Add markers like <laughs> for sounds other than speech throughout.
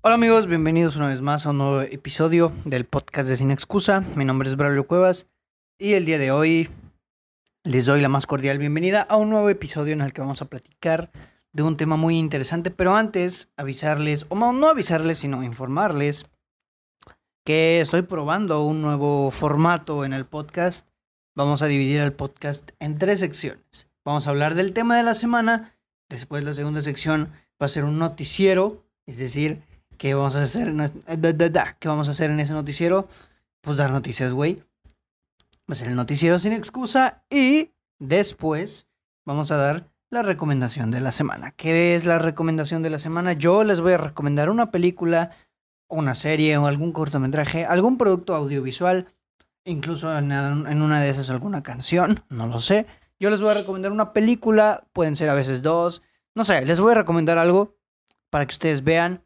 Hola amigos, bienvenidos una vez más a un nuevo episodio del podcast de Sin Excusa. Mi nombre es Braulio Cuevas y el día de hoy les doy la más cordial bienvenida a un nuevo episodio en el que vamos a platicar de un tema muy interesante, pero antes avisarles, o no avisarles, sino informarles que estoy probando un nuevo formato en el podcast. Vamos a dividir el podcast en tres secciones. Vamos a hablar del tema de la semana, después la segunda sección va a ser un noticiero, es decir, ¿qué vamos a hacer? ¿Qué vamos a hacer en ese noticiero? Pues dar noticias, güey. Ser el noticiero sin excusa y después vamos a dar la recomendación de la semana. ¿Qué es la recomendación de la semana? Yo les voy a recomendar una película, una serie o algún cortometraje, algún producto audiovisual, incluso en una de esas alguna canción, no lo sé. Yo les voy a recomendar una película, pueden ser a veces dos, no sé, les voy a recomendar algo para que ustedes vean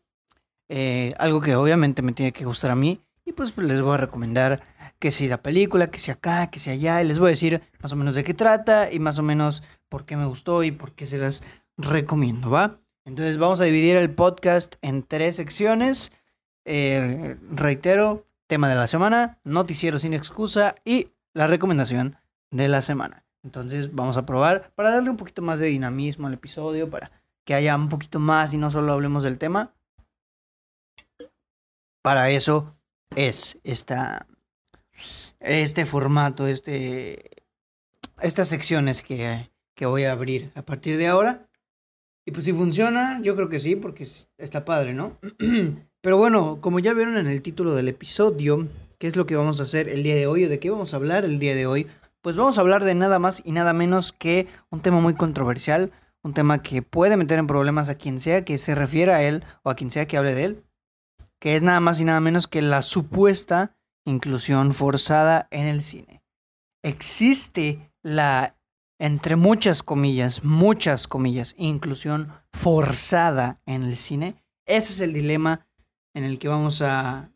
eh, algo que obviamente me tiene que gustar a mí. Y pues, pues les voy a recomendar que si la película, que si acá, que si allá. Y les voy a decir más o menos de qué trata y más o menos por qué me gustó y por qué se las recomiendo, ¿va? Entonces vamos a dividir el podcast en tres secciones. Eh, reitero, tema de la semana, noticiero sin excusa y la recomendación de la semana. Entonces vamos a probar para darle un poquito más de dinamismo al episodio, para que haya un poquito más y no solo hablemos del tema. Para eso es esta, este formato, este, estas secciones que, que voy a abrir a partir de ahora. Y pues si funciona, yo creo que sí, porque está padre, ¿no? <clears throat> Pero bueno, como ya vieron en el título del episodio, ¿qué es lo que vamos a hacer el día de hoy o de qué vamos a hablar el día de hoy? Pues vamos a hablar de nada más y nada menos que un tema muy controversial, un tema que puede meter en problemas a quien sea que se refiera a él o a quien sea que hable de él, que es nada más y nada menos que la supuesta inclusión forzada en el cine. Existe la, entre muchas comillas, muchas comillas, inclusión forzada en el cine. Ese es el dilema en el que vamos a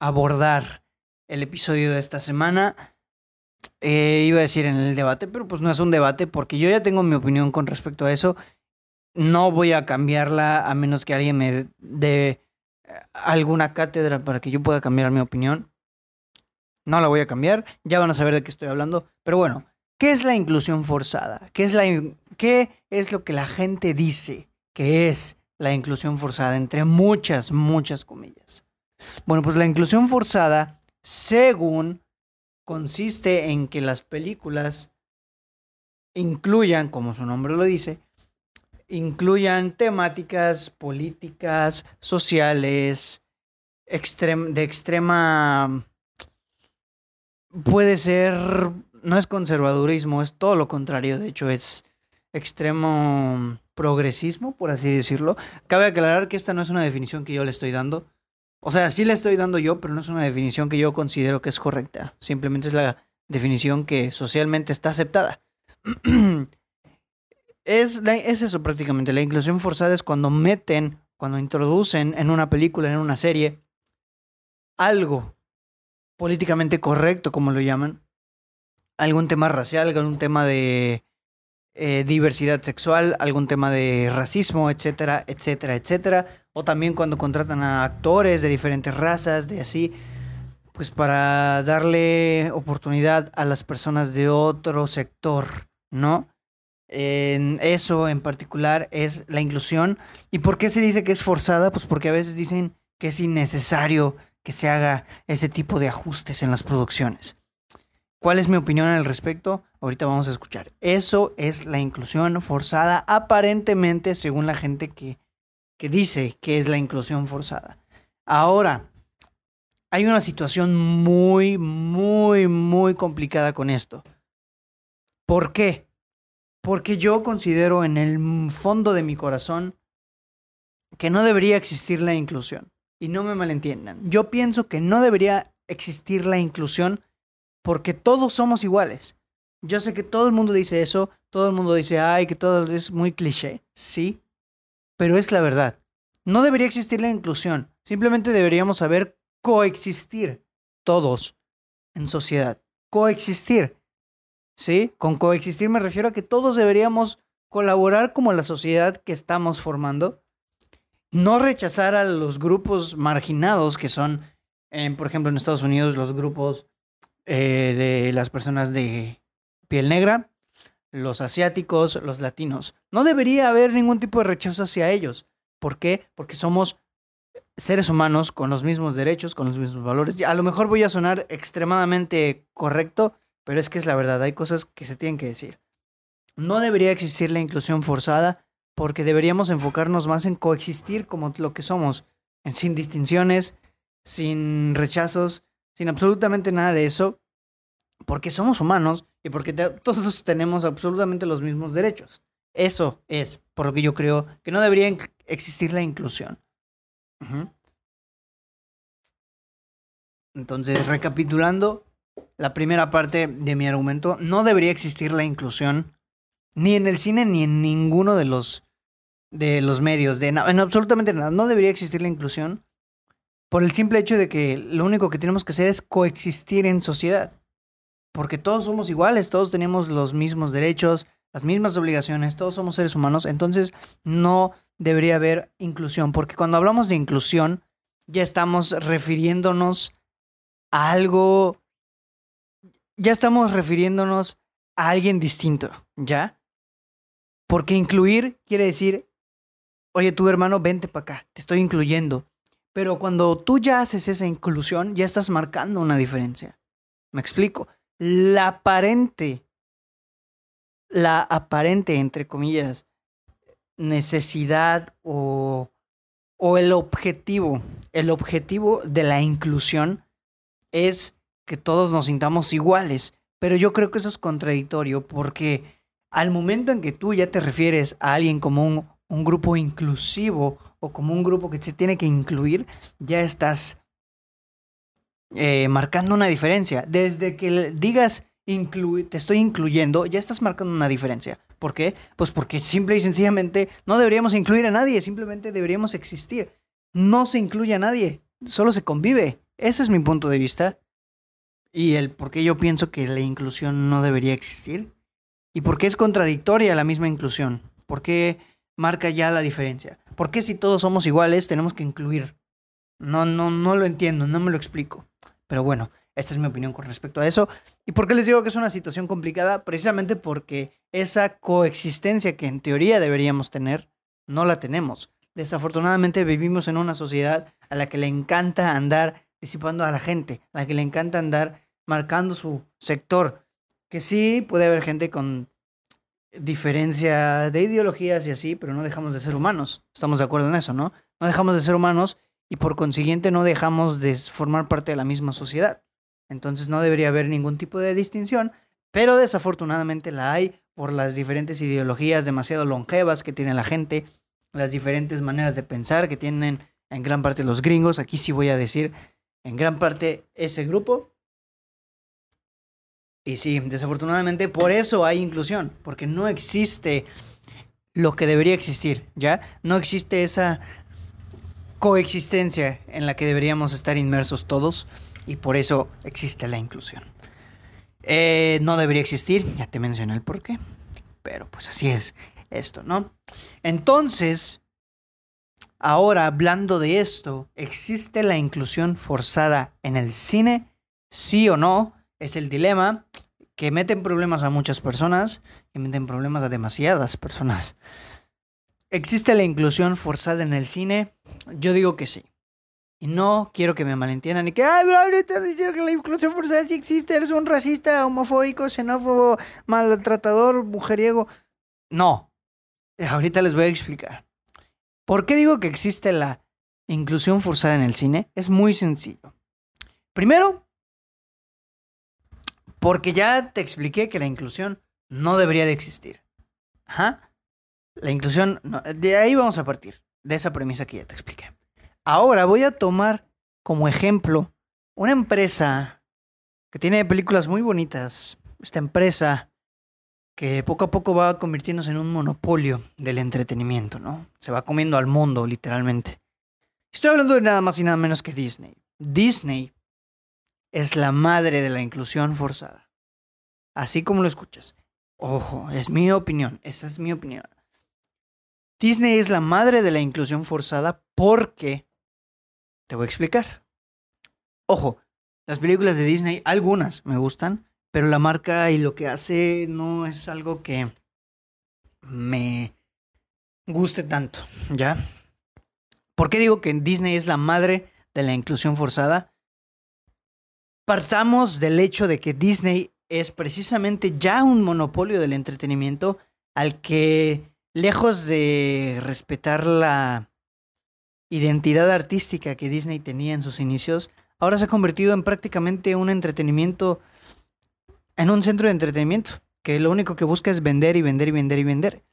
abordar el episodio de esta semana. Eh, iba a decir en el debate, pero pues no es un debate porque yo ya tengo mi opinión con respecto a eso. No voy a cambiarla a menos que alguien me dé alguna cátedra para que yo pueda cambiar mi opinión. No la voy a cambiar, ya van a saber de qué estoy hablando. Pero bueno, ¿qué es la inclusión forzada? ¿Qué es, la, qué es lo que la gente dice que es la inclusión forzada? Entre muchas, muchas comillas. Bueno, pues la inclusión forzada, según consiste en que las películas incluyan, como su nombre lo dice, incluyan temáticas políticas, sociales, de extrema... Puede ser... No es conservadurismo, es todo lo contrario, de hecho es extremo progresismo, por así decirlo. Cabe aclarar que esta no es una definición que yo le estoy dando. O sea, sí la estoy dando yo, pero no es una definición que yo considero que es correcta. Simplemente es la definición que socialmente está aceptada. <clears throat> es, es eso prácticamente. La inclusión forzada es cuando meten, cuando introducen en una película, en una serie, algo políticamente correcto, como lo llaman. Algún tema racial, algún tema de eh, diversidad sexual, algún tema de racismo, etcétera, etcétera, etcétera. O también cuando contratan a actores de diferentes razas, de así, pues para darle oportunidad a las personas de otro sector, ¿no? En eso en particular es la inclusión. ¿Y por qué se dice que es forzada? Pues porque a veces dicen que es innecesario que se haga ese tipo de ajustes en las producciones. ¿Cuál es mi opinión al respecto? Ahorita vamos a escuchar. Eso es la inclusión forzada, aparentemente, según la gente que, que dice que es la inclusión forzada. Ahora, hay una situación muy, muy, muy complicada con esto. ¿Por qué? Porque yo considero en el fondo de mi corazón que no debería existir la inclusión. Y no me malentiendan. Yo pienso que no debería existir la inclusión porque todos somos iguales. Yo sé que todo el mundo dice eso, todo el mundo dice, ay, que todo es muy cliché, sí, pero es la verdad. No debería existir la inclusión, simplemente deberíamos saber coexistir todos en sociedad. Coexistir. ¿Sí? Con coexistir me refiero a que todos deberíamos colaborar como la sociedad que estamos formando no rechazar a los grupos marginados que son, por ejemplo, en Estados Unidos, los grupos eh, de las personas de piel negra, los asiáticos, los latinos. No debería haber ningún tipo de rechazo hacia ellos. ¿Por qué? Porque somos seres humanos con los mismos derechos, con los mismos valores. A lo mejor voy a sonar extremadamente correcto, pero es que es la verdad, hay cosas que se tienen que decir. No debería existir la inclusión forzada porque deberíamos enfocarnos más en coexistir como lo que somos, sin distinciones, sin rechazos, sin absolutamente nada de eso, porque somos humanos y porque todos tenemos absolutamente los mismos derechos. Eso es por lo que yo creo que no debería existir la inclusión. Entonces, recapitulando la primera parte de mi argumento, no debería existir la inclusión ni en el cine ni en ninguno de los de los medios, de en absolutamente nada. No debería existir la inclusión por el simple hecho de que lo único que tenemos que hacer es coexistir en sociedad. Porque todos somos iguales, todos tenemos los mismos derechos, las mismas obligaciones, todos somos seres humanos, entonces no debería haber inclusión, porque cuando hablamos de inclusión ya estamos refiriéndonos a algo, ya estamos refiriéndonos a alguien distinto, ¿ya? Porque incluir quiere decir, oye, tu hermano, vente para acá, te estoy incluyendo. Pero cuando tú ya haces esa inclusión, ya estás marcando una diferencia. ¿Me explico? La aparente la aparente, entre comillas, necesidad o, o el objetivo, el objetivo de la inclusión es que todos nos sintamos iguales. Pero yo creo que eso es contradictorio porque al momento en que tú ya te refieres a alguien como un, grupo inclusivo o como un grupo que se tiene que incluir, ya estás eh, marcando una diferencia. Desde que digas te estoy incluyendo, ya estás marcando una diferencia. ¿Por qué? Pues porque simple y sencillamente no deberíamos incluir a nadie, simplemente deberíamos existir. No se incluye a nadie, solo se convive. Ese es mi punto de vista. Y el por qué yo pienso que la inclusión no debería existir. Y por qué es contradictoria la misma inclusión. ¿Por qué marca ya la diferencia? ¿Por qué si todos somos iguales tenemos que incluir? No, no, no lo entiendo, no me lo explico. Pero bueno, esta es mi opinión con respecto a eso. ¿Y por qué les digo que es una situación complicada? Precisamente porque esa coexistencia que en teoría deberíamos tener, no la tenemos. Desafortunadamente vivimos en una sociedad a la que le encanta andar disipando a la gente, a la que le encanta andar marcando su sector. Que sí puede haber gente con diferencia de ideologías y así, pero no dejamos de ser humanos. Estamos de acuerdo en eso, ¿no? No dejamos de ser humanos y por consiguiente no dejamos de formar parte de la misma sociedad. Entonces no debería haber ningún tipo de distinción, pero desafortunadamente la hay por las diferentes ideologías demasiado longevas que tiene la gente, las diferentes maneras de pensar que tienen en gran parte los gringos. Aquí sí voy a decir en gran parte ese grupo. Y sí, desafortunadamente por eso hay inclusión, porque no existe lo que debería existir, ¿ya? No existe esa coexistencia en la que deberíamos estar inmersos todos y por eso existe la inclusión. Eh, no debería existir, ya te mencioné el por qué, pero pues así es esto, ¿no? Entonces, ahora hablando de esto, ¿existe la inclusión forzada en el cine? ¿Sí o no? Es el dilema que meten problemas a muchas personas, que meten problemas a demasiadas personas. ¿Existe la inclusión forzada en el cine? Yo digo que sí. Y no quiero que me malentiendan y que, ay, bro, estás diciendo que la inclusión forzada sí existe, eres un racista, homofóbico, xenófobo, maltratador, mujeriego. No. Ahorita les voy a explicar. ¿Por qué digo que existe la inclusión forzada en el cine? Es muy sencillo. Primero, porque ya te expliqué que la inclusión no debería de existir. Ajá. La inclusión, de ahí vamos a partir, de esa premisa que ya te expliqué. Ahora voy a tomar como ejemplo una empresa que tiene películas muy bonitas. Esta empresa que poco a poco va convirtiéndose en un monopolio del entretenimiento, ¿no? Se va comiendo al mundo, literalmente. Estoy hablando de nada más y nada menos que Disney. Disney es la madre de la inclusión forzada. Así como lo escuchas. Ojo, es mi opinión, esa es mi opinión. Disney es la madre de la inclusión forzada porque... Te voy a explicar. Ojo, las películas de Disney, algunas me gustan, pero la marca y lo que hace no es algo que me guste tanto, ¿ya? ¿Por qué digo que Disney es la madre de la inclusión forzada? Partamos del hecho de que Disney es precisamente ya un monopolio del entretenimiento al que, lejos de respetar la identidad artística que Disney tenía en sus inicios, ahora se ha convertido en prácticamente un entretenimiento, en un centro de entretenimiento, que lo único que busca es vender y vender y vender y vender.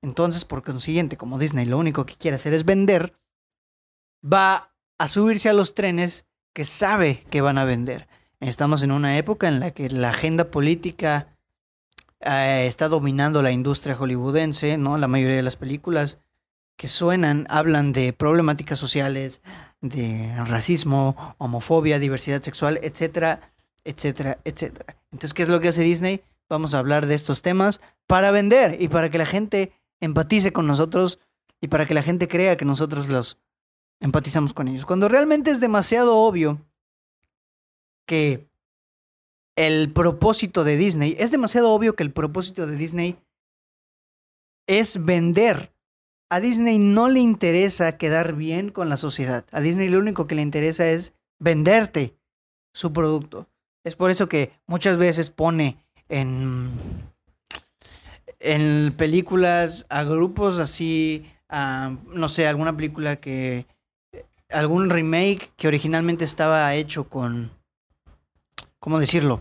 Entonces, por consiguiente, como Disney lo único que quiere hacer es vender, va a subirse a los trenes que sabe que van a vender. Estamos en una época en la que la agenda política eh, está dominando la industria hollywoodense, ¿no? La mayoría de las películas que suenan hablan de problemáticas sociales, de racismo, homofobia, diversidad sexual, etcétera, etcétera, etcétera. Entonces, ¿qué es lo que hace Disney? Vamos a hablar de estos temas para vender y para que la gente empatice con nosotros y para que la gente crea que nosotros los empatizamos con ellos. Cuando realmente es demasiado obvio que el propósito de Disney, es demasiado obvio que el propósito de Disney es vender. A Disney no le interesa quedar bien con la sociedad. A Disney lo único que le interesa es venderte su producto. Es por eso que muchas veces pone en en películas a grupos así, no sé, alguna película que, algún remake que originalmente estaba hecho con, ¿cómo decirlo?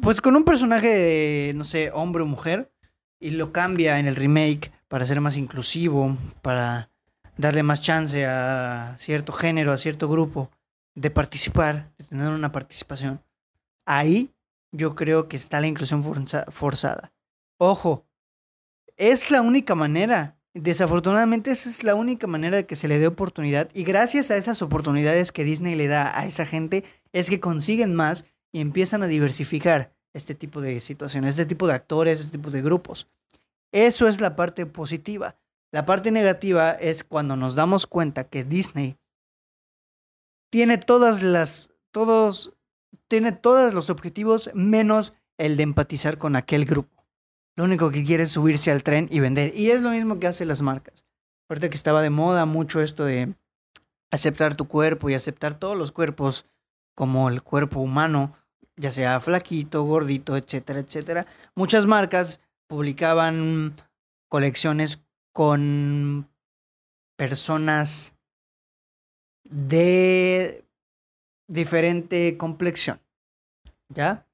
Pues con un personaje no sé, hombre o mujer, y lo cambia en el remake para ser más inclusivo, para darle más chance a cierto género, a cierto grupo de participar, de tener una participación. Ahí yo creo que está la inclusión forzada. Ojo, es la única manera. Desafortunadamente esa es la única manera de que se le dé oportunidad y gracias a esas oportunidades que Disney le da a esa gente es que consiguen más y empiezan a diversificar este tipo de situaciones, este tipo de actores, este tipo de grupos. Eso es la parte positiva. La parte negativa es cuando nos damos cuenta que Disney tiene todas las, todos, tiene todos los objetivos menos el de empatizar con aquel grupo. Lo único que quiere es subirse al tren y vender. Y es lo mismo que hacen las marcas. Ahorita que estaba de moda mucho esto de aceptar tu cuerpo y aceptar todos los cuerpos como el cuerpo humano, ya sea flaquito, gordito, etcétera, etcétera. Muchas marcas publicaban colecciones con personas de diferente complexión. ¿Ya?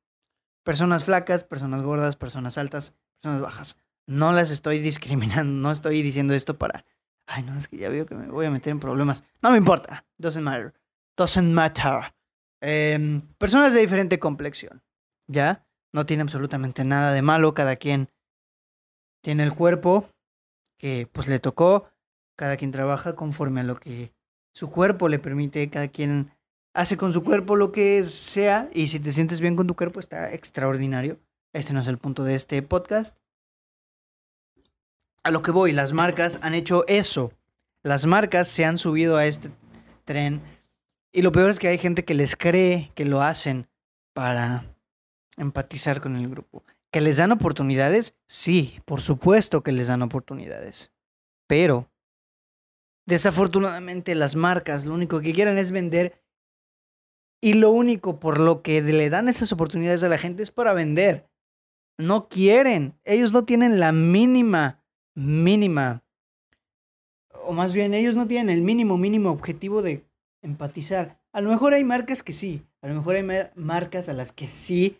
Personas flacas, personas gordas, personas altas, bajas. No las estoy discriminando, no estoy diciendo esto para, ay, no, es que ya veo que me voy a meter en problemas. No me importa, doesn't matter, doesn't matter. Em, personas de diferente complexión, ¿ya? No tiene absolutamente nada de malo, cada quien tiene el cuerpo que pues le tocó, cada quien trabaja conforme a lo que su cuerpo le permite, cada quien hace con su cuerpo lo que sea y si te sientes bien con tu cuerpo está extraordinario. Este no es el punto de este podcast. A lo que voy, las marcas han hecho eso. Las marcas se han subido a este tren. Y lo peor es que hay gente que les cree que lo hacen para empatizar con el grupo. ¿Que les dan oportunidades? Sí, por supuesto que les dan oportunidades. Pero, desafortunadamente, las marcas lo único que quieren es vender. Y lo único por lo que le dan esas oportunidades a la gente es para vender no quieren, ellos no tienen la mínima, mínima, o más bien ellos no tienen el mínimo, mínimo objetivo de empatizar. A lo mejor hay marcas que sí, a lo mejor hay marcas a las que sí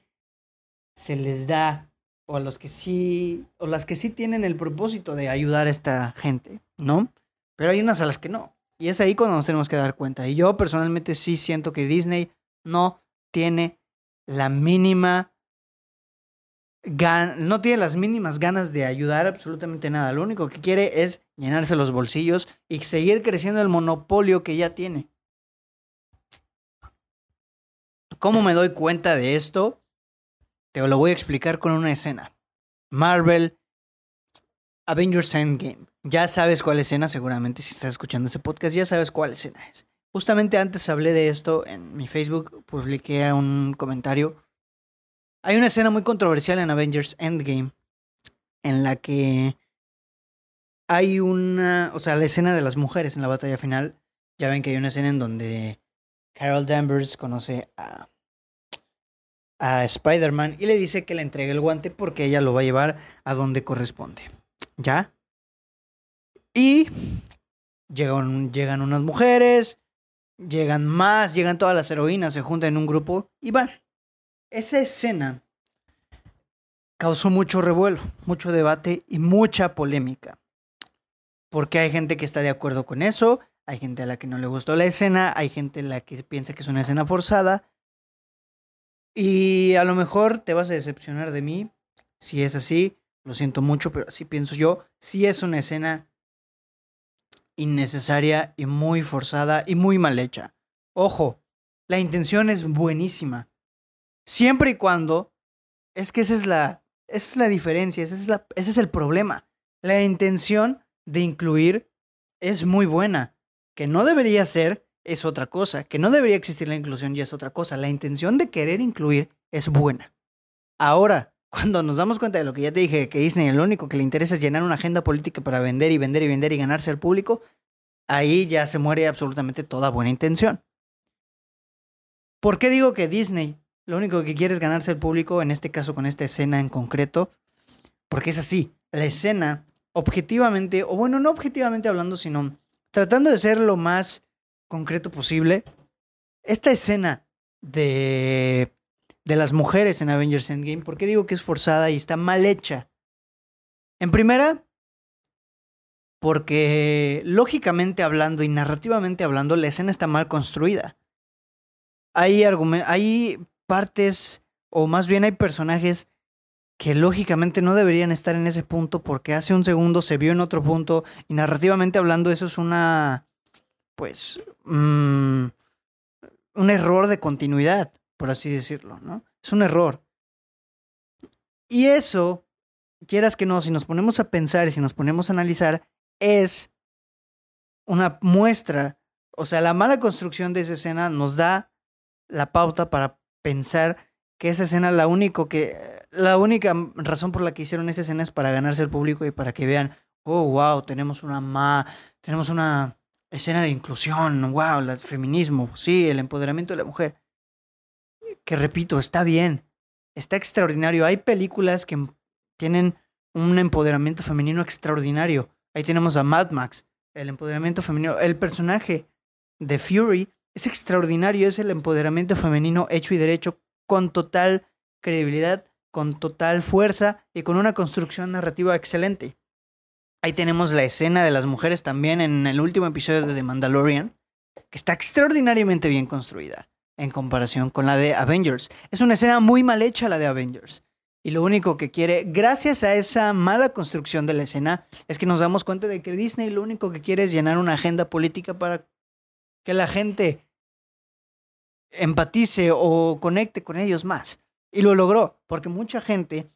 se les da, o a los que sí, o las que sí tienen el propósito de ayudar a esta gente, ¿no? Pero hay unas a las que no. Y es ahí cuando nos tenemos que dar cuenta. Y yo personalmente sí siento que Disney no tiene la mínima no tiene las mínimas ganas de ayudar absolutamente nada. Lo único que quiere es llenarse los bolsillos y seguir creciendo el monopolio que ya tiene. ¿Cómo me doy cuenta de esto? Te lo voy a explicar con una escena. Marvel Avengers Endgame. Ya sabes cuál escena, seguramente si estás escuchando ese podcast, ya sabes cuál escena es. Justamente antes hablé de esto en mi Facebook, publiqué un comentario. Hay una escena muy controversial en Avengers Endgame en la que hay una, o sea, la escena de las mujeres en la batalla final. Ya ven que hay una escena en donde Carol Danvers conoce a, a Spider-Man y le dice que le entregue el guante porque ella lo va a llevar a donde corresponde. ¿Ya? Y llegan, llegan unas mujeres, llegan más, llegan todas las heroínas, se juntan en un grupo y van. Esa escena causó mucho revuelo, mucho debate y mucha polémica. Porque hay gente que está de acuerdo con eso, hay gente a la que no le gustó la escena, hay gente a la que piensa que es una escena forzada. Y a lo mejor te vas a decepcionar de mí. Si es así, lo siento mucho, pero así pienso yo. Si es una escena innecesaria y muy forzada y muy mal hecha. Ojo, la intención es buenísima. Siempre y cuando... Es que esa es la, esa es la diferencia, esa es la, ese es el problema. La intención de incluir es muy buena. Que no debería ser es otra cosa. Que no debería existir la inclusión ya es otra cosa. La intención de querer incluir es buena. Ahora, cuando nos damos cuenta de lo que ya te dije, que Disney lo único que le interesa es llenar una agenda política para vender y vender y vender y ganarse al público, ahí ya se muere absolutamente toda buena intención. ¿Por qué digo que Disney lo único que quiere es ganarse al público, en este caso con esta escena en concreto? Porque es así, la escena objetivamente, o bueno, no objetivamente hablando, sino tratando de ser lo más concreto posible, esta escena de de las mujeres en Avengers Endgame. ¿Por qué digo que es forzada y está mal hecha? En primera, porque lógicamente hablando y narrativamente hablando, la escena está mal construida. Hay, hay partes, o más bien hay personajes que lógicamente no deberían estar en ese punto porque hace un segundo se vio en otro punto y narrativamente hablando eso es una, pues, mm, un error de continuidad por así decirlo, ¿no? Es un error. Y eso, quieras que no, si nos ponemos a pensar y si nos ponemos a analizar, es una muestra, o sea, la mala construcción de esa escena nos da la pauta para pensar que esa escena la único que la única razón por la que hicieron esa escena es para ganarse el público y para que vean, oh, wow, tenemos una ma tenemos una escena de inclusión, wow, el feminismo, sí, el empoderamiento de la mujer que repito, está bien, está extraordinario. Hay películas que tienen un empoderamiento femenino extraordinario. Ahí tenemos a Mad Max, el empoderamiento femenino. El personaje de Fury es extraordinario, es el empoderamiento femenino hecho y derecho con total credibilidad, con total fuerza y con una construcción narrativa excelente. Ahí tenemos la escena de las mujeres también en el último episodio de The Mandalorian, que está extraordinariamente bien construida en comparación con la de Avengers. Es una escena muy mal hecha la de Avengers. Y lo único que quiere, gracias a esa mala construcción de la escena, es que nos damos cuenta de que Disney lo único que quiere es llenar una agenda política para que la gente empatice o conecte con ellos más. Y lo logró, porque mucha gente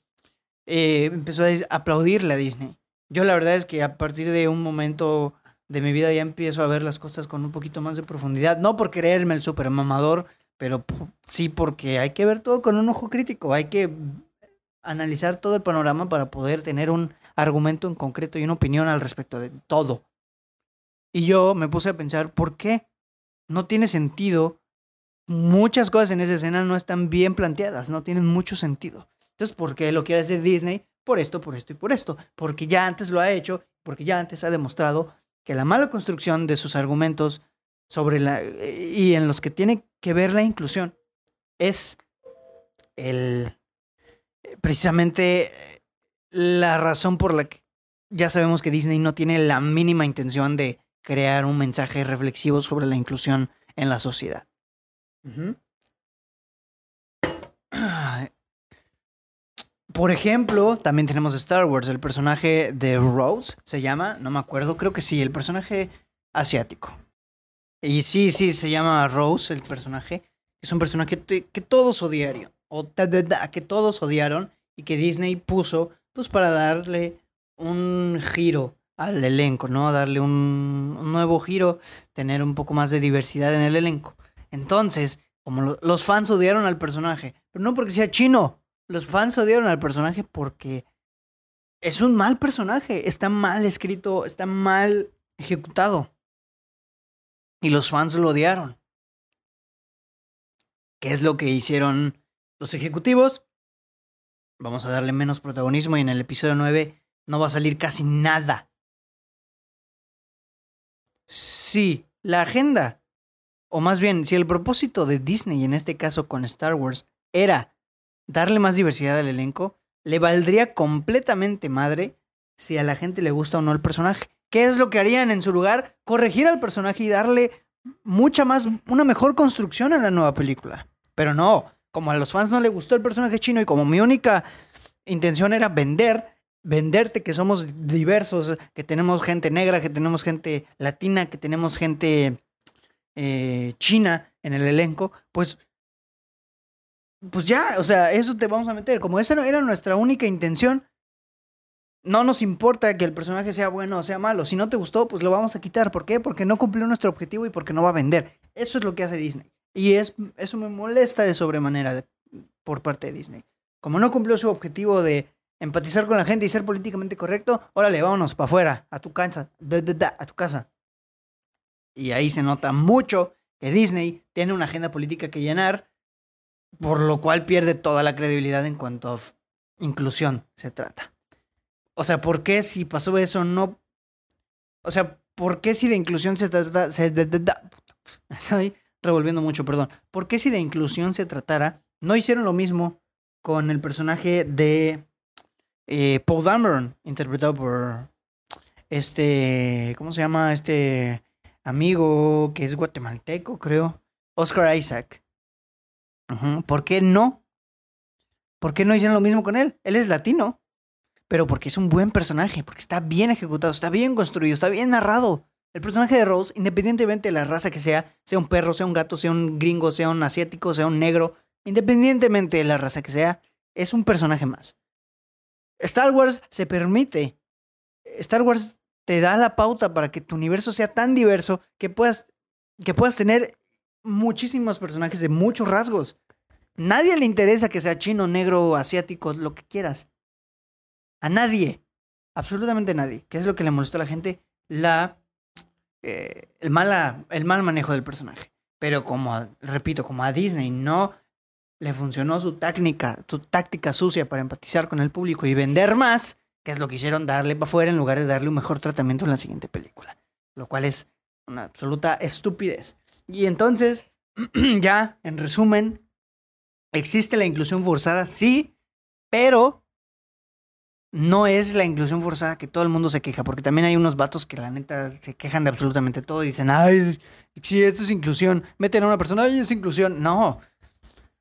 eh, empezó a aplaudirle a Disney. Yo la verdad es que a partir de un momento de mi vida ya empiezo a ver las cosas con un poquito más de profundidad. No por creerme el super mamador, pero sí porque hay que ver todo con un ojo crítico. Hay que analizar todo el panorama para poder tener un argumento en concreto y una opinión al respecto de todo. Y yo me puse a pensar, ¿por qué? No tiene sentido. Muchas cosas en esa escena no están bien planteadas, no tienen mucho sentido. Entonces, ¿por qué lo quiere hacer Disney? Por esto, por esto y por esto. Porque ya antes lo ha hecho, porque ya antes ha demostrado que la mala construcción de sus argumentos sobre la y en los que tiene que ver la inclusión es el precisamente la razón por la que ya sabemos que Disney no tiene la mínima intención de crear un mensaje reflexivo sobre la inclusión en la sociedad. Por ejemplo, también tenemos Star Wars, el personaje de Rose, se llama, no me acuerdo, creo que sí, el personaje asiático. Y sí, sí, se llama Rose, el personaje. Es un personaje que, todos odiaron, o que todos odiaron y que Disney puso pues para darle un giro al elenco, ¿no? Darle un, un nuevo giro, tener un poco más de diversidad en el elenco. Entonces, como los fans odiaron al personaje, pero no porque sea chino, los fans odiaron al personaje porque es un mal personaje, está mal escrito, está mal ejecutado. Y los fans lo odiaron. ¿Qué es lo que hicieron los ejecutivos? Vamos a darle menos protagonismo y en el episodio 9 no va a salir casi nada. Sí, la agenda, o más bien, si el propósito de Disney, en este caso con Star Wars, era darle más diversidad al elenco, le valdría completamente madre si a la gente le gusta o no el personaje. ¿Qué es lo que harían en su lugar? Corregir al personaje y darle mucha más, una mejor construcción a la nueva película. Pero no, como a los fans no le gustó el personaje chino y como mi única intención era vender, venderte que somos diversos, que tenemos gente negra, que tenemos gente latina, que tenemos gente eh, china en el elenco, pues pues ya, o sea, eso te vamos a meter. Como esa era nuestra única intención, no nos importa que el personaje sea bueno o sea malo. Si no te gustó, pues lo vamos a quitar. ¿Por qué? Porque no cumplió nuestro objetivo y porque no va a vender. Eso es lo que hace Disney. Y es, eso me molesta de sobremanera por parte de Disney. Como no cumplió su objetivo de empatizar con la gente y ser políticamente correcto, órale, vámonos para afuera, a tu casa, a tu casa. Y ahí se nota mucho que Disney tiene una agenda política que llenar por lo cual pierde toda la credibilidad en cuanto a inclusión se trata. O sea, ¿por qué si pasó eso no... O sea, ¿por qué si de inclusión se trata... <laughs> Estoy revolviendo mucho, perdón. ¿Por qué si de inclusión se tratara, no hicieron lo mismo con el personaje de eh, Paul Dameron, interpretado por este, ¿cómo se llama? Este amigo que es guatemalteco, creo. Oscar Isaac. ¿Por qué no? ¿Por qué no hicieron lo mismo con él? Él es latino, pero porque es un buen personaje, porque está bien ejecutado, está bien construido, está bien narrado. El personaje de Rose, independientemente de la raza que sea, sea un perro, sea un gato, sea un gringo, sea un asiático, sea un negro, independientemente de la raza que sea, es un personaje más. Star Wars se permite. Star Wars te da la pauta para que tu universo sea tan diverso que puedas, que puedas tener muchísimos personajes de muchos rasgos. Nadie le interesa que sea chino, negro, asiático, lo que quieras. A nadie. Absolutamente nadie. ¿Qué es lo que le molestó a la gente? La. Eh, el, mala, el mal manejo del personaje. Pero como, repito, como a Disney no le funcionó su táctica, su táctica sucia para empatizar con el público y vender más, que es lo que hicieron darle para afuera en lugar de darle un mejor tratamiento en la siguiente película. Lo cual es una absoluta estupidez. Y entonces, <clears throat> ya, en resumen, ¿existe la inclusión forzada? Sí, pero no es la inclusión forzada que todo el mundo se queja, porque también hay unos vatos que la neta se quejan de absolutamente todo y dicen, ay, sí, esto es inclusión, meten a una persona, ay, es inclusión. No.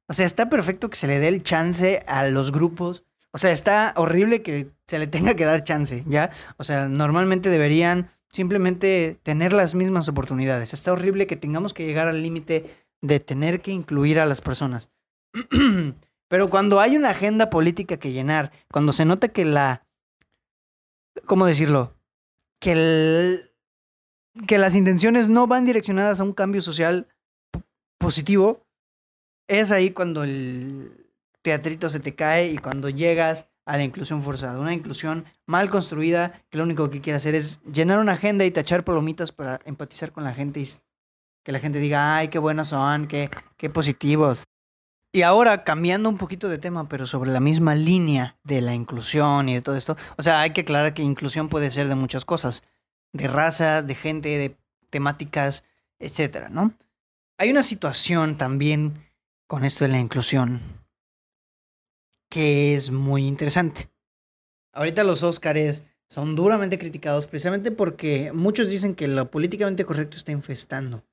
O sea, está perfecto que se le dé el chance a los grupos. O sea, está horrible que se le tenga que dar chance, ¿ya? O sea, normalmente deberían simplemente tener las mismas oportunidades. Está horrible que tengamos que llegar al límite de tener que incluir a las personas. <clears throat> Pero cuando hay una agenda política que llenar, cuando se nota que la... ¿Cómo decirlo? Que, que las intenciones no van direccionadas a un cambio social positivo, es ahí cuando el teatrito se te cae y cuando llegas a la inclusión forzada. Una inclusión mal construida que lo único que quiere hacer es llenar una agenda y tachar palomitas para empatizar con la gente y que la gente diga, ay, qué buenos son, qué, qué positivos. Y ahora, cambiando un poquito de tema, pero sobre la misma línea de la inclusión y de todo esto, o sea, hay que aclarar que inclusión puede ser de muchas cosas, de razas, de gente, de temáticas, etcétera, ¿no? Hay una situación también con esto de la inclusión que es muy interesante. Ahorita los Óscares son duramente criticados precisamente porque muchos dicen que lo políticamente correcto está infestando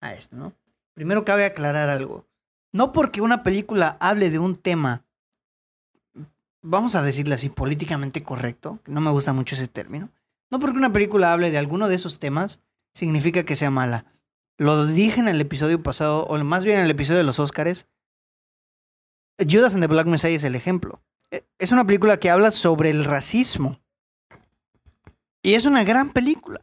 a esto, ¿no? Primero cabe aclarar algo. No porque una película hable de un tema, vamos a decirle así, políticamente correcto, que no me gusta mucho ese término, no porque una película hable de alguno de esos temas, significa que sea mala. Lo dije en el episodio pasado, o más bien en el episodio de los Óscares, Judas and the Black Messiah es el ejemplo. E, es una película que habla sobre el racismo. Y es una gran película.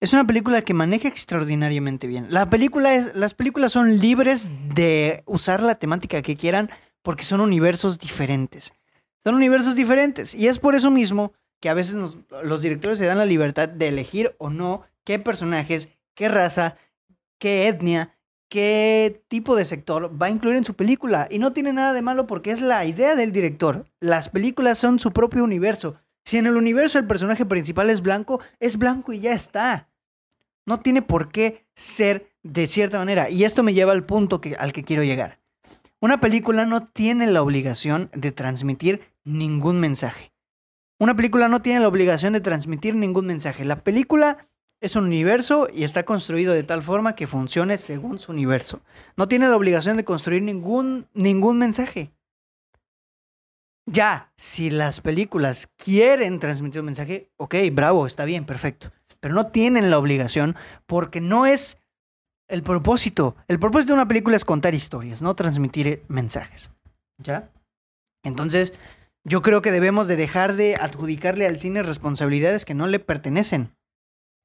Es una película que maneja extraordinariamente bien. La película es, las películas son libres de usar la temática que quieran porque son universos diferentes. Son universos diferentes. Y es por eso mismo que a veces los directores se dan la libertad de elegir o no qué personajes, qué raza, qué etnia, qué tipo de sector va a incluir en su película. Y no tiene nada de malo porque es la idea del director. Las películas son su propio universo. Si en el universo el personaje principal es blanco, es blanco y ya está. No tiene por qué ser de cierta manera. Y esto me lleva al punto que, al que quiero llegar. Una película no tiene la obligación de transmitir ningún mensaje. Una película no tiene la obligación de transmitir ningún mensaje. La película es un universo y está construido de tal forma que funcione según su universo. No tiene la obligación de construir ningún, ningún mensaje. Ya, si las películas quieren transmitir un mensaje, ok, bravo, está bien, perfecto. Pero no tienen la obligación porque no es el propósito. El propósito de una película es contar historias, no transmitir mensajes. ¿Ya? Entonces, yo creo que debemos de dejar de adjudicarle al cine responsabilidades que no le pertenecen.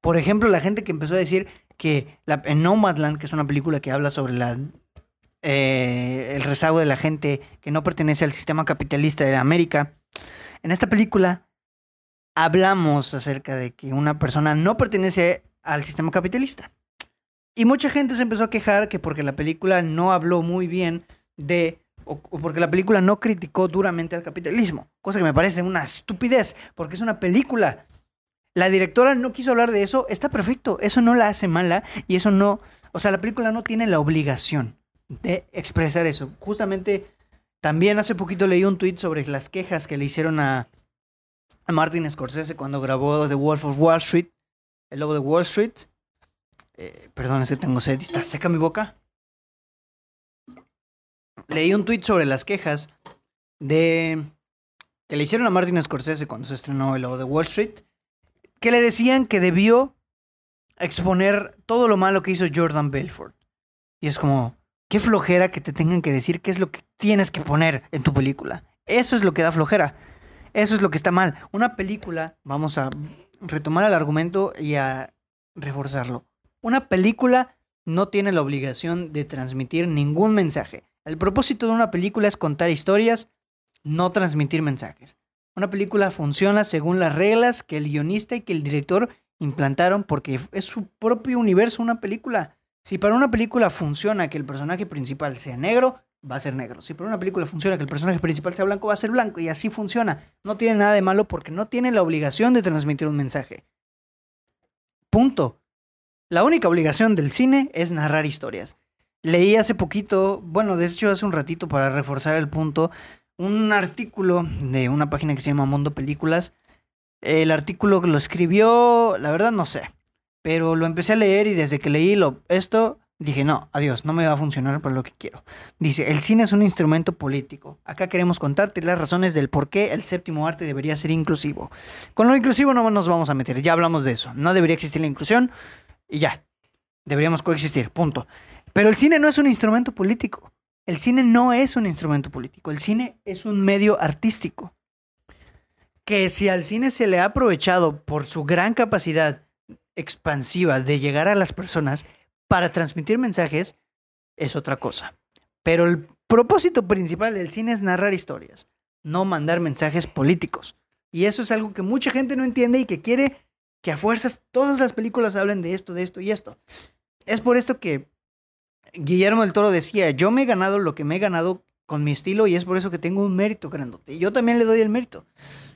Por ejemplo, la gente que empezó a decir que la, en Nomadland, que es una película que habla sobre eh, el rezago de la gente que no pertenece al sistema capitalista de América. En esta película hablamos acerca de que una persona no pertenece al sistema capitalista. Y mucha gente se empezó a quejar que porque la película no habló muy bien de, o, porque la película no criticó duramente al capitalismo, cosa que me parece una estupidez, porque es una película. La directora no quiso hablar de eso, está perfecto, eso no la hace mala y eso no, o sea, la película no tiene la obligación de expresar eso. Justamente también hace poquito leí un tweet sobre las quejas que le hicieron a, Martin Scorsese cuando grabó The Wolf of Wall Street, El Lobo de Wall Street. Eh, perdón, es que tengo sed. ¿Está seca mi boca? Leí un tweet sobre las quejas de que le hicieron a Martin Scorsese cuando se estrenó El Lobo de Wall Street, que le decían que debió exponer todo lo malo que hizo Jordan Belfort. Y es como, Qué flojera que te tengan que decir qué es lo que tienes que poner en tu película. Eso es lo que da flojera. Eso es lo que está mal. Una película, vamos a retomar el argumento y a reforzarlo. Una película no tiene la obligación de transmitir ningún mensaje. El propósito de una película es contar historias, no transmitir mensajes. Una película funciona según las reglas que el guionista y que el director implantaron porque es su propio universo una película. Si para una película funciona que el personaje principal sea negro, va a ser negro. Si para una película funciona que el personaje principal sea blanco, va a ser blanco. Y así funciona. No tiene nada de malo porque no tiene la obligación de transmitir un mensaje. Punto. La única obligación del cine es narrar historias. Leí hace poquito, bueno, de hecho hace un ratito para reforzar el punto, un artículo de una página que se llama Mundo Películas. El artículo lo escribió, la verdad no sé, pero lo empecé a leer y desde que leí lo, esto, dije, no, adiós, no me va a funcionar para lo que quiero. Dice, el cine es un instrumento político. Acá queremos contarte las razones del por qué el séptimo arte debería ser inclusivo. Con lo inclusivo no nos vamos a meter, ya hablamos de eso. No debería existir la inclusión y ya. Deberíamos coexistir, punto. Pero el cine no es un instrumento político. El cine no es un instrumento político. El cine es un medio artístico. Que si al cine se le ha aprovechado por su gran capacidad expansiva de llegar a las personas para transmitir mensajes es otra cosa. Pero el propósito principal del cine es narrar historias, no mandar mensajes políticos. Y eso es algo que mucha gente no entiende y que quiere que a fuerzas todas las películas hablen de esto, de esto y esto. Es por esto que Guillermo del Toro decía, yo me he ganado lo que me he ganado con mi estilo y es por eso que tengo un mérito grandote. Y yo también le doy el mérito.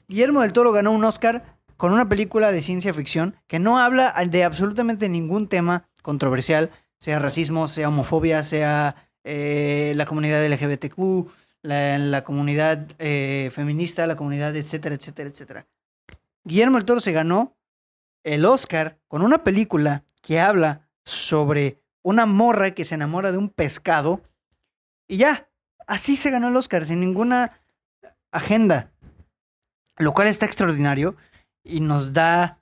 Guillermo del Toro ganó un Oscar con una película de ciencia ficción que no habla de absolutamente ningún tema controversial, sea racismo, sea homofobia, sea eh, la comunidad LGBTQ, la, comunidad eh, feminista, la comunidad, etcétera, etcétera, etcétera. Guillermo el Toro se ganó el Oscar con una película que habla sobre una morra que se enamora de un pescado y ya, así se ganó el Oscar, sin ninguna agenda, lo cual está extraordinario y nos da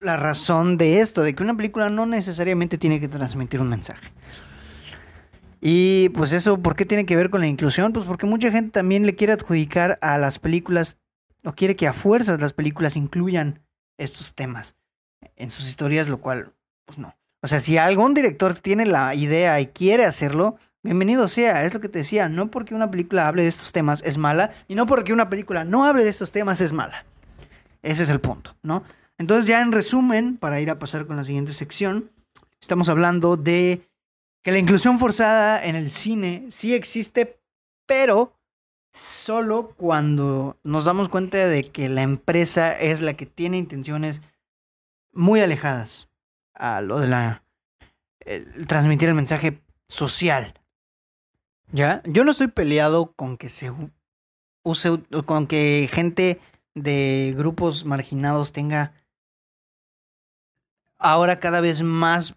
la razón de esto, de que una película no necesariamente tiene que transmitir un mensaje. Y pues eso, ¿por qué tiene que ver con la inclusión? Pues porque mucha gente también le quiere adjudicar a las películas, o quiere que a fuerzas las películas incluyan estos temas en sus historias, lo cual, pues no. O sea, si algún director tiene la idea y quiere hacerlo, bienvenido sea. Es lo que te decía, no porque una película hable de estos temas es mala, y no porque una película no hable de estos temas es mala. Ese es el punto, ¿no? Entonces ya en resumen, para ir a pasar con la siguiente sección, estamos hablando de que la inclusión forzada en el cine sí existe, pero solo cuando nos damos cuenta de que la empresa es la que tiene intenciones muy alejadas a lo de la transmitir el mensaje social. ¿Ya? Yo no estoy peleado con que se use con que gente de grupos marginados tenga ahora cada vez más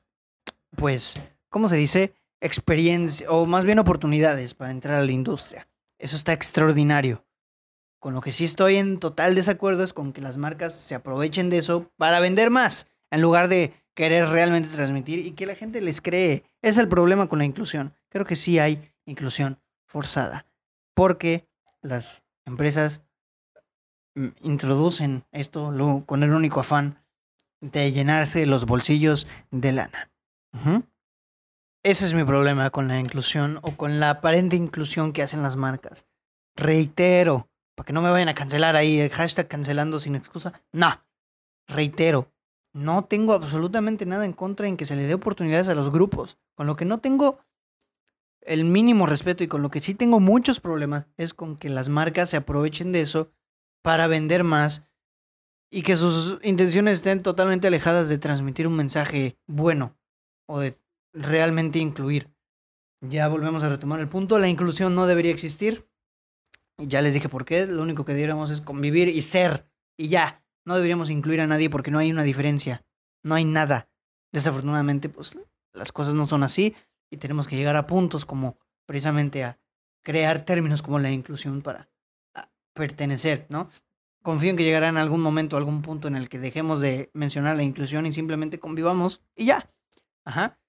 pues ¿cómo se dice? experiencia o más bien oportunidades para entrar a la industria. Eso está extraordinario. Con lo que sí estoy en total desacuerdo es con que las marcas se aprovechen de eso para vender más, en lugar de querer realmente transmitir y que la gente les cree. Es el problema con la inclusión. Creo que sí hay inclusión forzada, porque las empresas mm, introducen esto con el único afán de llenarse los bolsillos de lana. Ese es mi problema con la inclusión o con la aparente inclusión que hacen las marcas. Reitero, para que no me vayan a cancelar ahí el hashtag cancelando sin excusa. No, reitero, no tengo absolutamente nada en contra en que se le dé oportunidades a los grupos. Con lo que no tengo el mínimo respeto y con lo que sí tengo muchos problemas es con que las marcas se aprovechen de eso para vender más y que sus intenciones estén totalmente alejadas de transmitir un mensaje bueno o de realmente incluir. Ya volvemos a retomar el punto, la inclusión no debería existir. Ya les dije por qué, lo único que deberíamos es convivir y ser. Y ya, no deberíamos incluir a nadie porque no hay una diferencia. No hay nada. Desafortunadamente, pues las cosas no son así y tenemos que llegar a puntos como precisamente a crear términos como la inclusión para pertenecer, ¿no? Confío en que llegará en algún momento, algún punto en el que dejemos de mencionar la inclusión y simplemente convivamos y ya. Ajá.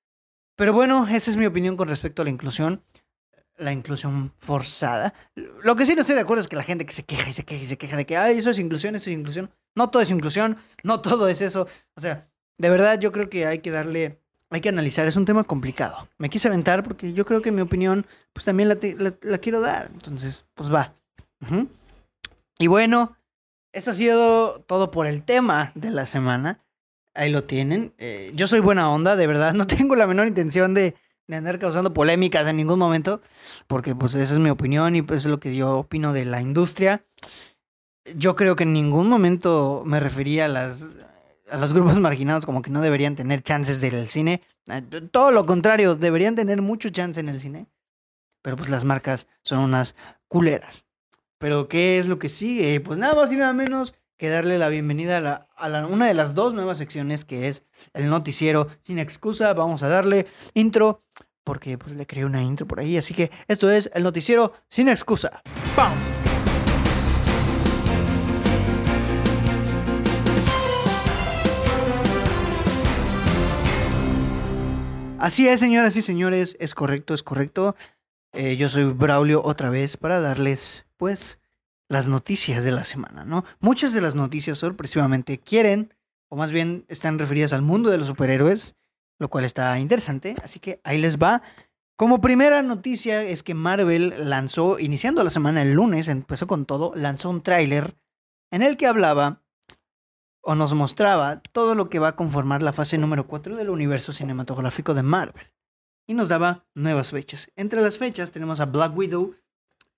Pero bueno, esa es mi opinión con respecto a la inclusión. La inclusión forzada. Lo que sí no estoy de acuerdo es que la gente que se queja y se queja y se queja de que, ay, eso es inclusión, eso es inclusión. No todo es inclusión, no todo es eso. O sea, de verdad yo creo que hay que darle, hay que analizar. Es un tema complicado. Me quise aventar porque yo creo que mi opinión, pues también la, quiero dar. Entonces, pues va. Y bueno, esto ha sido todo por el tema de la semana. Ahí lo tienen. Eh, yo soy buena onda, de verdad. <laughs> No tengo la menor intención de, andar causando polémicas en ningún momento. Porque pues esa es mi opinión y pues es lo que yo opino de la industria. Yo creo que en ningún momento me refería a las a los grupos <laughs> marginados como que no deberían tener chances del cine. Eh, todo lo contrario, deberían tener mucho chance en el cine. Pero pues las marcas son unas culeras. Pero ¿qué es lo que sigue? Pues nada más y nada menos que darle la bienvenida a, la, una de las dos nuevas secciones que es el noticiero sin excusa. Vamos a darle intro porque pues le creé una intro por ahí. Así que esto es el noticiero sin excusa. ¡Pam! Así es, señoras y señores, es correcto, es correcto. Eh, yo soy Braulio otra vez para darles, pues, las noticias de la semana, ¿no? Muchas de las noticias sorpresivamente quieren, o más bien están referidas al mundo de los superhéroes, lo cual está interesante, así que ahí les va. Como primera noticia es que Marvel lanzó, iniciando la semana el lunes, empezó con todo, lanzó un tráiler en el que hablaba o nos mostraba todo lo que va a conformar la fase número 4 del universo cinematográfico de Marvel. Y nos daba nuevas fechas. Entre las fechas tenemos a Black Widow,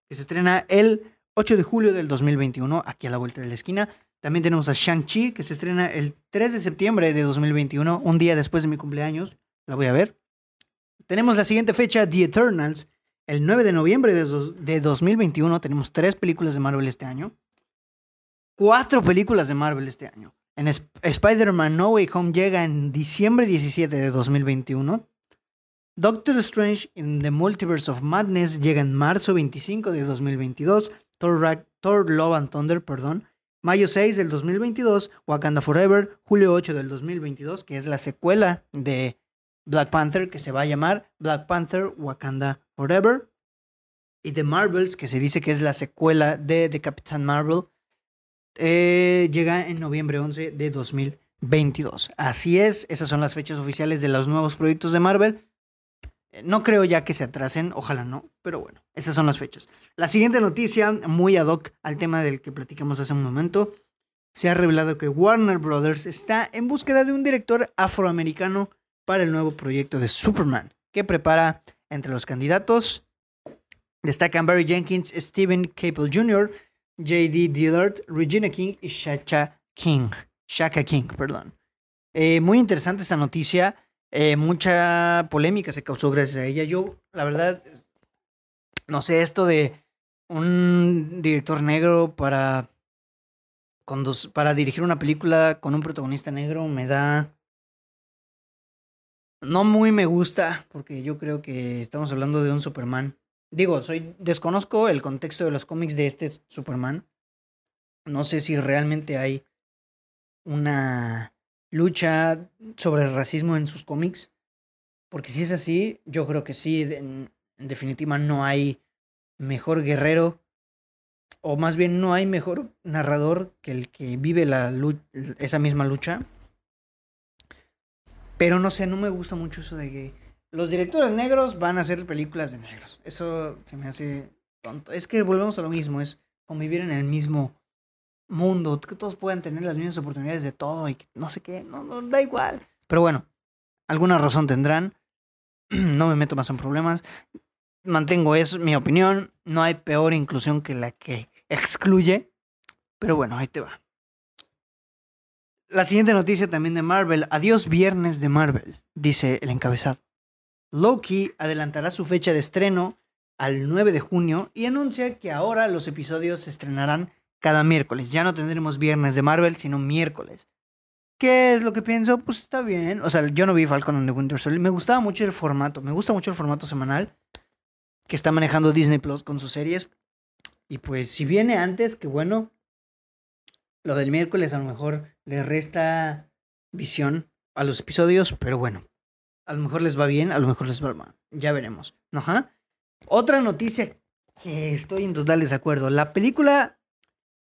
que se estrena el 8 de julio del 2021, aquí a la vuelta de la esquina. También tenemos a Shang-Chi, que se estrena el 3 de septiembre de 2021, un día después de mi cumpleaños. La voy a ver. Tenemos la siguiente fecha, The Eternals, el 9 de noviembre de, de 2021. Tenemos tres películas de Marvel este año. Cuatro películas de Marvel este año. En Spider-Man No Way Home llega en diciembre 17 de 2021. Doctor Strange in the Multiverse of Madness llega en marzo 25 de 2022. Thor, Love and Thunder, perdón. Mayo 6 del 2022, Wakanda Forever, julio 8 del 2022, que es la secuela de Black Panther, que se va a llamar Black Panther Wakanda Forever. Y The Marvels, que se dice que es la secuela de The Captain Marvel, eh, llega en noviembre 11 de 2022. Así es, esas son las fechas oficiales de los nuevos proyectos de Marvel. No creo ya que se atrasen, ojalá no, pero bueno, esas son las fechas. La siguiente noticia, muy ad hoc al tema del que platicamos hace un momento, se ha revelado que Warner Brothers está en búsqueda de un director afroamericano para el nuevo proyecto de Superman, que prepara entre los candidatos. Destacan Barry Jenkins, Stephen Capel Jr., J.D. Dillard, Regina King y Shaka King. Shaka King, perdón. Eh, muy interesante esta noticia. Eh, mucha polémica se causó gracias a ella. Yo, la verdad, no sé, esto de un director negro para, para dirigir una película con un protagonista negro me da... No muy me gusta, porque yo creo que estamos hablando de un Superman. Digo, soy desconozco el contexto de los cómics de este Superman. No sé si realmente hay una lucha sobre el racismo en sus cómics. Porque si es así, yo creo que sí, en, definitiva no hay mejor guerrero, o más bien no hay mejor narrador que el que vive la esa misma lucha. Pero no sé, no me gusta mucho eso de que los directores negros van a hacer películas de negros. Eso se me hace tonto. Es que volvemos a lo mismo, es convivir en el mismo mundo, que todos puedan tener las mismas oportunidades de todo y no sé qué, no, da igual. Pero bueno, alguna razón tendrán. <clears throat> no me meto más en problemas. Mantengo eso, mi opinión. No hay peor inclusión que la que excluye. Pero bueno, ahí te va. La siguiente noticia también de Marvel. Adiós viernes de Marvel, dice el encabezado. Loki adelantará su fecha de estreno al 9 de junio y anuncia que ahora los episodios se estrenarán cada miércoles. Ya no tendremos viernes de Marvel, sino miércoles. ¿Qué es lo que pienso? Pues está bien. O sea, yo no vi Falcon and the Winter Soldier. Me gustaba mucho el formato. Me gusta mucho el formato semanal que está manejando Disney Plus con sus series. Y pues, si viene antes, que bueno. Lo del miércoles a lo mejor le resta visión a los episodios, pero bueno. A lo mejor les va bien, a lo mejor les va mal. Ya veremos. Otra noticia que estoy en total desacuerdo. La película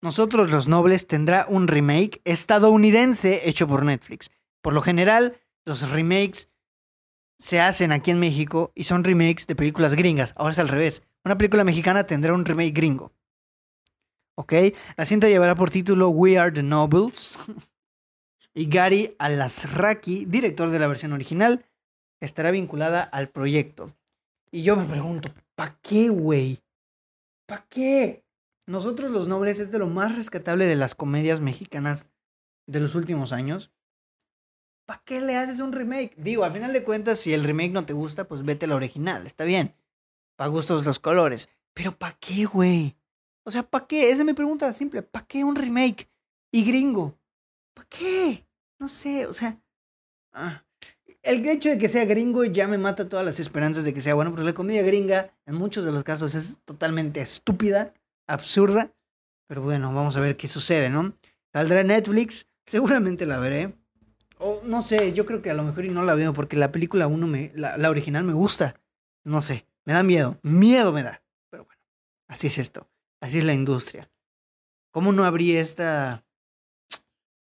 nosotros los Nobles tendrá un remake estadounidense hecho por Netflix. Por lo general, los remakes se hacen aquí en México y son remakes de películas gringas. Ahora es al revés. Una película mexicana tendrá un remake gringo. ¿Ok? La cinta llevará por título We Are the Nobles. <laughs> y Gary Alasraki, director de la versión original, estará vinculada al proyecto. Y yo me pregunto, ¿para qué, güey? ¿Para qué? Nosotros los Nobles es de lo más rescatable de las comedias mexicanas de los últimos años. ¿Para qué le haces un remake? Digo, al final de cuentas, si el remake no te gusta, pues vete a la original, está bien. Para gustos los colores. Pero ¿para qué, güey? O sea, ¿para qué? Esa es mi pregunta simple. ¿Para qué un remake? Y gringo. ¿Para qué? No sé, o sea. Ah. El hecho de que sea gringo ya me mata todas las esperanzas de que sea bueno, porque la comedia gringa en muchos de los casos es totalmente estúpida absurda. Pero bueno, vamos a ver qué sucede, ¿no? Saldrá Netflix, seguramente la veré. O no sé, yo creo que a lo mejor y no la veo porque la película uno la original me gusta. No sé, me da miedo, miedo me da. Pero bueno, así es esto, así es la industria. ¿Cómo no abrí esta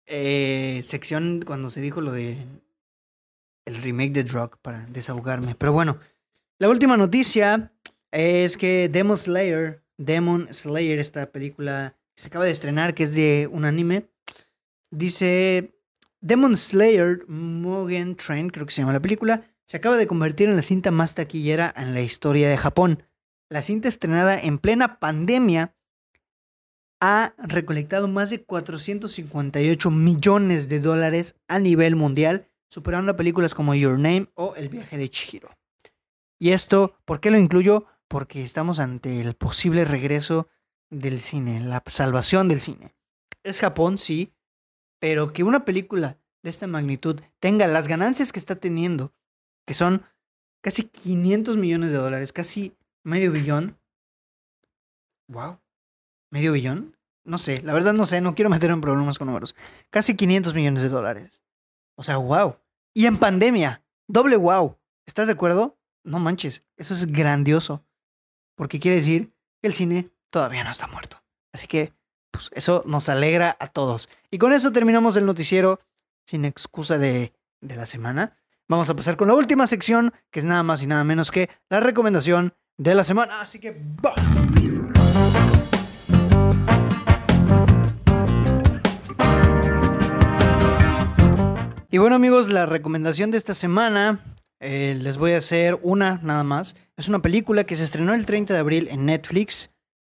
eh, sección cuando se dijo lo de el remake de Drug para desahogarme? Pero bueno, la última noticia es que Demon Slayer Demon Slayer, esta película que se acaba de estrenar, que es de un anime. Dice, Demon Slayer Mugen Train, creo que se llama la película, se acaba de convertir en la cinta más taquillera en la historia de Japón. La cinta estrenada en plena pandemia ha recolectado más de 458 millones de dólares a nivel mundial, superando películas como Your Name o El viaje de Chihiro. Y esto, ¿por qué lo incluyo? porque estamos ante el posible regreso del cine, la salvación del cine. Es Japón, sí, pero que una película de esta magnitud tenga las ganancias que está teniendo, que son casi 500 millones de dólares, casi medio billón. Wow. ¿Medio billón? No sé, la verdad no sé, no quiero meter en problemas con números. Casi 500 millones de dólares. O sea, wow. Y en pandemia, doble wow. ¿Estás de acuerdo? No manches, eso es grandioso porque quiere decir que el cine todavía no está muerto. Así que pues eso nos alegra a todos. Y con eso terminamos el noticiero sin excusa de, de la semana. Vamos a pasar con la última sección, que es nada más y nada menos que la recomendación de la semana. Así que va. Y bueno amigos, la recomendación de esta semana eh, les voy a hacer una nada más. Es una película que se estrenó el 30 de abril en Netflix.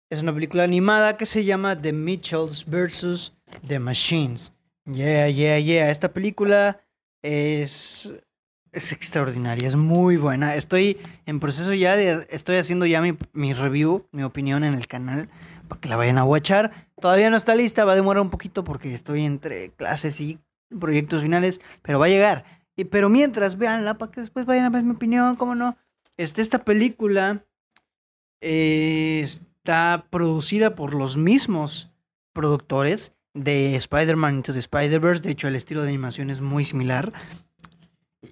Es una película animada que se llama The Mitchells vs. The Machines. Yeah, yeah, yeah. Esta película es, es extraordinaria, es muy buena. Estoy en proceso ya de... Estoy haciendo ya mi, mi review, mi opinión en el canal para que la vayan a watchar. Todavía no está lista, va a demorar un poquito porque estoy entre clases y proyectos finales, pero va a llegar. Y, pero mientras, véanla para que después vayan a ver mi opinión, cómo no. Este, esta película eh, está producida por los mismos productores de Spider-Man Into the Spider-Verse. De hecho, el estilo de animación es muy similar.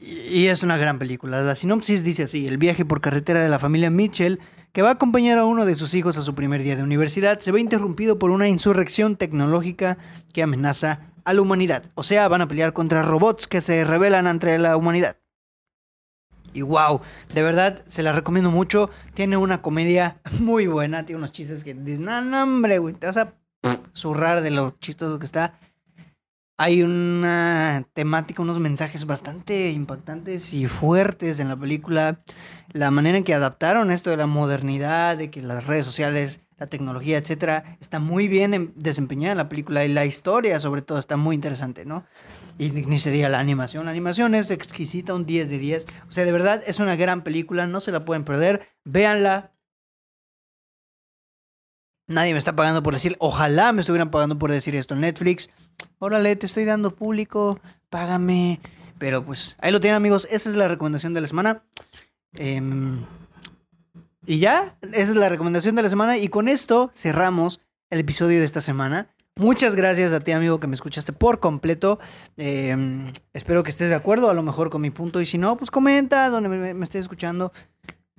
Y, es una gran película. La sinopsis dice así: El viaje por carretera de la familia Mitchell, que va a acompañar a uno de sus hijos a su primer día de universidad, se ve interrumpido por una insurrección tecnológica que amenaza a la humanidad. O sea, van a pelear contra robots que se rebelan entre la humanidad. Y wow, de verdad se la recomiendo mucho. Tiene una comedia <laughs> muy buena, tiene unos chistes que dicen, no, no, hombre, güey, te vas a zurrar de lo chistoso que está. Hay una temática, unos mensajes bastante impactantes y fuertes en la película. La manera en que adaptaron esto de la modernidad, de que las redes sociales la tecnología, etcétera, está muy bien desempeñada en la película y la historia, sobre todo, está muy interesante, ¿no? Y ni se diga la animación. La animación es exquisita, un 10 de 10. O sea, de verdad es una gran película, no se la pueden perder. Véanla. Nadie me está pagando por decir, ojalá me estuvieran pagando por decir esto. Netflix, órale, te estoy dando público, págame. Pero pues ahí lo tienen amigos, esa es la recomendación de la semana. Eh, y ya, esa es la recomendación de la semana. Y con esto cerramos el episodio de esta semana. Muchas gracias a ti, amigo, que me escuchaste por completo. Em, espero que estés de acuerdo, a lo mejor con mi punto. Y si no, pues comenta donde me, estés escuchando.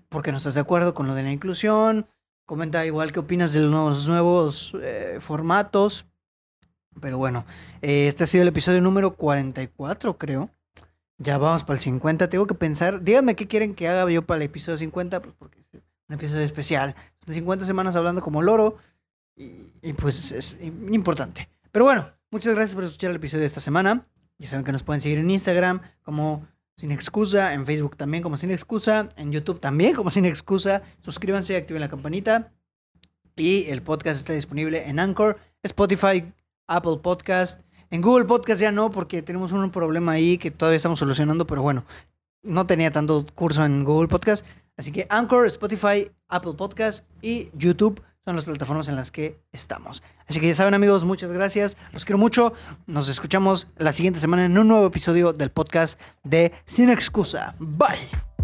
Porque no estás de acuerdo con lo de la inclusión. Comenta igual qué opinas de los nuevos eh, formatos. Pero bueno, eh, este ha sido el episodio número 44, creo. Ya vamos para el 50. Tengo que pensar. Díganme qué quieren que haga yo para el episodio 50. Pues porque un episodio especial. Son 50 semanas hablando como loro y, pues es importante. Pero bueno, muchas gracias por escuchar el episodio de esta semana. Ya saben que nos pueden seguir en Instagram como Sin Excusa, en Facebook también como Sin Excusa, en YouTube también como Sin Excusa. Suscríbanse y activen la campanita. Y el podcast está disponible en Anchor, Spotify, Apple Podcast. En Google Podcast ya no, porque tenemos un problema ahí que todavía estamos solucionando, pero bueno, no tenía tanto curso en Google Podcast. Así que Anchor, Spotify, Apple Podcast y YouTube son las plataformas en las que estamos. Así que ya saben amigos, muchas gracias. Los quiero mucho. Nos escuchamos la siguiente semana en un nuevo episodio del podcast de Sin Excusa. Bye.